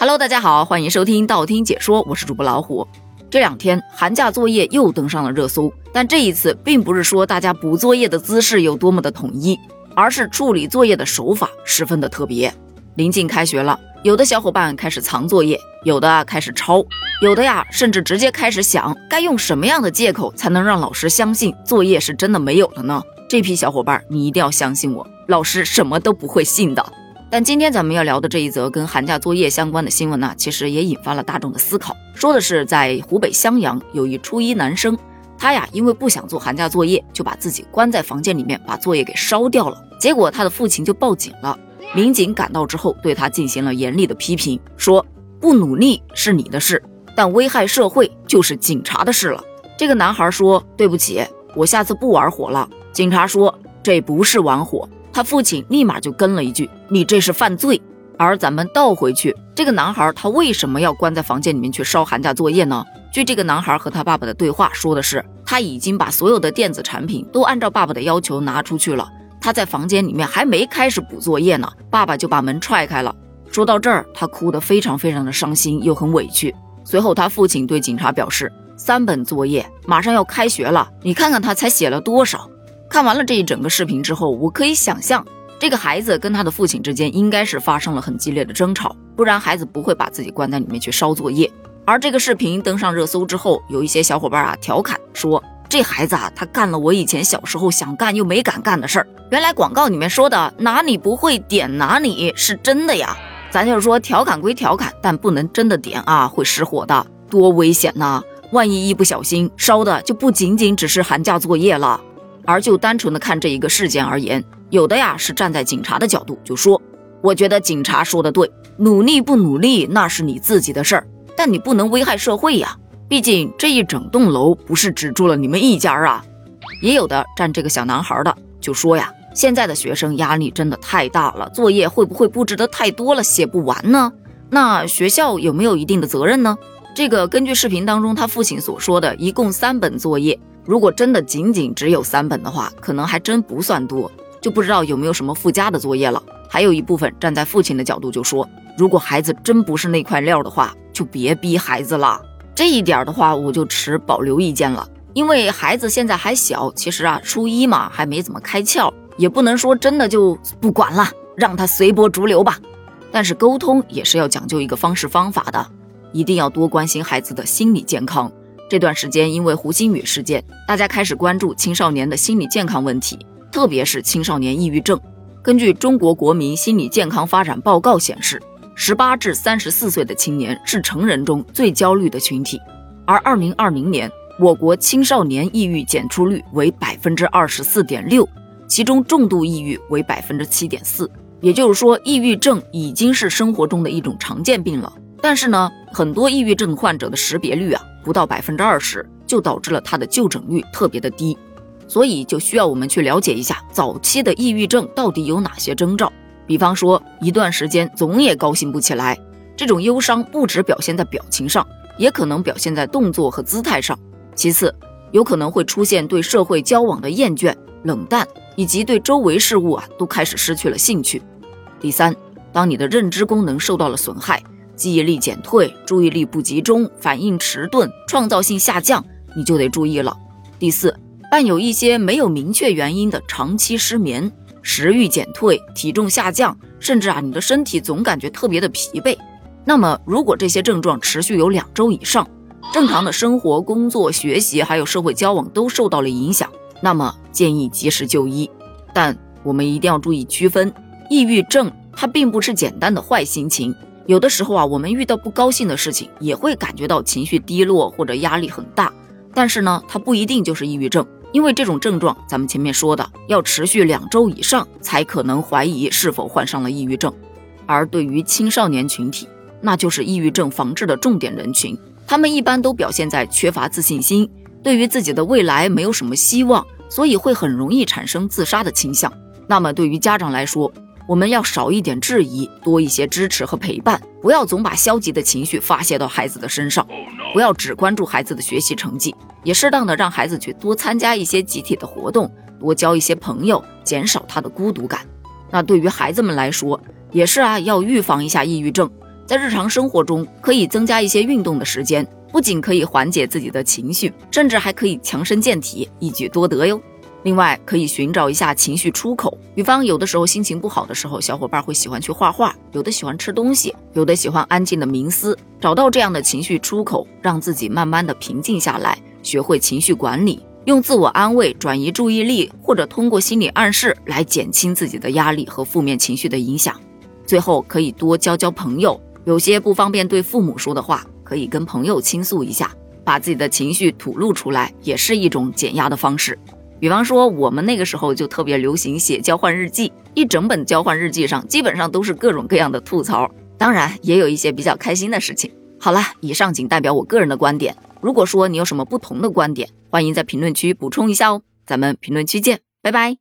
Hello，大家好，欢迎收听道听解说，我是主播老虎。这两天寒假作业又登上了热搜，但这一次并不是说大家补作业的姿势有多么的统一，而是处理作业的手法十分的特别。临近开学了，有的小伙伴开始藏作业，有的开始抄，有的呀甚至直接开始想该用什么样的借口才能让老师相信作业是真的没有了呢？这批小伙伴，你一定要相信我，老师什么都不会信的。但今天咱们要聊的这一则跟寒假作业相关的新闻呢，其实也引发了大众的思考。说的是在湖北襄阳有一初一男生，他呀因为不想做寒假作业，就把自己关在房间里面，把作业给烧掉了。结果他的父亲就报警了，民警赶到之后对他进行了严厉的批评，说不努力是你的事，但危害社会就是警察的事了。这个男孩说对不起，我下次不玩火了。警察说这不是玩火。他父亲立马就跟了一句：“你这是犯罪。”而咱们倒回去，这个男孩他为什么要关在房间里面去烧寒假作业呢？据这个男孩和他爸爸的对话说的是，他已经把所有的电子产品都按照爸爸的要求拿出去了。他在房间里面还没开始补作业呢，爸爸就把门踹开了。说到这儿，他哭得非常非常的伤心，又很委屈。随后，他父亲对警察表示：“三本作业马上要开学了，你看看他才写了多少。”看完了这一整个视频之后，我可以想象，这个孩子跟他的父亲之间应该是发生了很激烈的争吵，不然孩子不会把自己关在里面去烧作业。而这个视频登上热搜之后，有一些小伙伴啊调侃说，这孩子啊，他干了我以前小时候想干又没敢干的事儿。原来广告里面说的哪里不会点哪里是真的呀？咱就是说调侃归调侃，但不能真的点啊，会失火的，多危险呐！万一一不小心烧的就不仅仅只是寒假作业了。而就单纯的看这一个事件而言，有的呀是站在警察的角度，就说，我觉得警察说的对，努力不努力那是你自己的事儿，但你不能危害社会呀，毕竟这一整栋楼不是只住了你们一家啊。也有的站这个小男孩的就说呀，现在的学生压力真的太大了，作业会不会布置的太多了，写不完呢？那学校有没有一定的责任呢？这个根据视频当中他父亲所说的，一共三本作业。如果真的仅仅只有三本的话，可能还真不算多，就不知道有没有什么附加的作业了。还有一部分站在父亲的角度就说，如果孩子真不是那块料的话，就别逼孩子了。这一点的话，我就持保留意见了，因为孩子现在还小，其实啊，初一嘛，还没怎么开窍，也不能说真的就不管了，让他随波逐流吧。但是沟通也是要讲究一个方式方法的，一定要多关心孩子的心理健康。这段时间，因为胡鑫宇事件，大家开始关注青少年的心理健康问题，特别是青少年抑郁症。根据《中国国民心理健康发展报告》显示，十八至三十四岁的青年是成人中最焦虑的群体。而二零二零年，我国青少年抑郁检出率为百分之二十四点六，其中重度抑郁为百分之七点四。也就是说，抑郁症已经是生活中的一种常见病了。但是呢，很多抑郁症患者的识别率啊。不到百分之二十，就导致了他的就诊率特别的低，所以就需要我们去了解一下早期的抑郁症到底有哪些征兆。比方说，一段时间总也高兴不起来，这种忧伤不只表现在表情上，也可能表现在动作和姿态上。其次，有可能会出现对社会交往的厌倦、冷淡，以及对周围事物啊都开始失去了兴趣。第三，当你的认知功能受到了损害。记忆力减退、注意力不集中、反应迟钝、创造性下降，你就得注意了。第四，伴有一些没有明确原因的长期失眠、食欲减退、体重下降，甚至啊，你的身体总感觉特别的疲惫。那么，如果这些症状持续有两周以上，正常的生活、工作、学习还有社会交往都受到了影响，那么建议及时就医。但我们一定要注意区分，抑郁症它并不是简单的坏心情。有的时候啊，我们遇到不高兴的事情，也会感觉到情绪低落或者压力很大。但是呢，它不一定就是抑郁症，因为这种症状，咱们前面说的要持续两周以上，才可能怀疑是否患上了抑郁症。而对于青少年群体，那就是抑郁症防治的重点人群。他们一般都表现在缺乏自信心，对于自己的未来没有什么希望，所以会很容易产生自杀的倾向。那么对于家长来说，我们要少一点质疑，多一些支持和陪伴，不要总把消极的情绪发泄到孩子的身上，不要只关注孩子的学习成绩，也适当的让孩子去多参加一些集体的活动，多交一些朋友，减少他的孤独感。那对于孩子们来说，也是啊，要预防一下抑郁症，在日常生活中可以增加一些运动的时间，不仅可以缓解自己的情绪，甚至还可以强身健体，一举多得哟。另外，可以寻找一下情绪出口，比方有的时候心情不好的时候，小伙伴会喜欢去画画，有的喜欢吃东西，有的喜欢安静的冥思。找到这样的情绪出口，让自己慢慢的平静下来，学会情绪管理，用自我安慰转移注意力，或者通过心理暗示来减轻自己的压力和负面情绪的影响。最后，可以多交交朋友，有些不方便对父母说的话，可以跟朋友倾诉一下，把自己的情绪吐露出来，也是一种减压的方式。比方说，我们那个时候就特别流行写交换日记，一整本交换日记上基本上都是各种各样的吐槽，当然也有一些比较开心的事情。好了，以上仅代表我个人的观点，如果说你有什么不同的观点，欢迎在评论区补充一下哦。咱们评论区见，拜拜。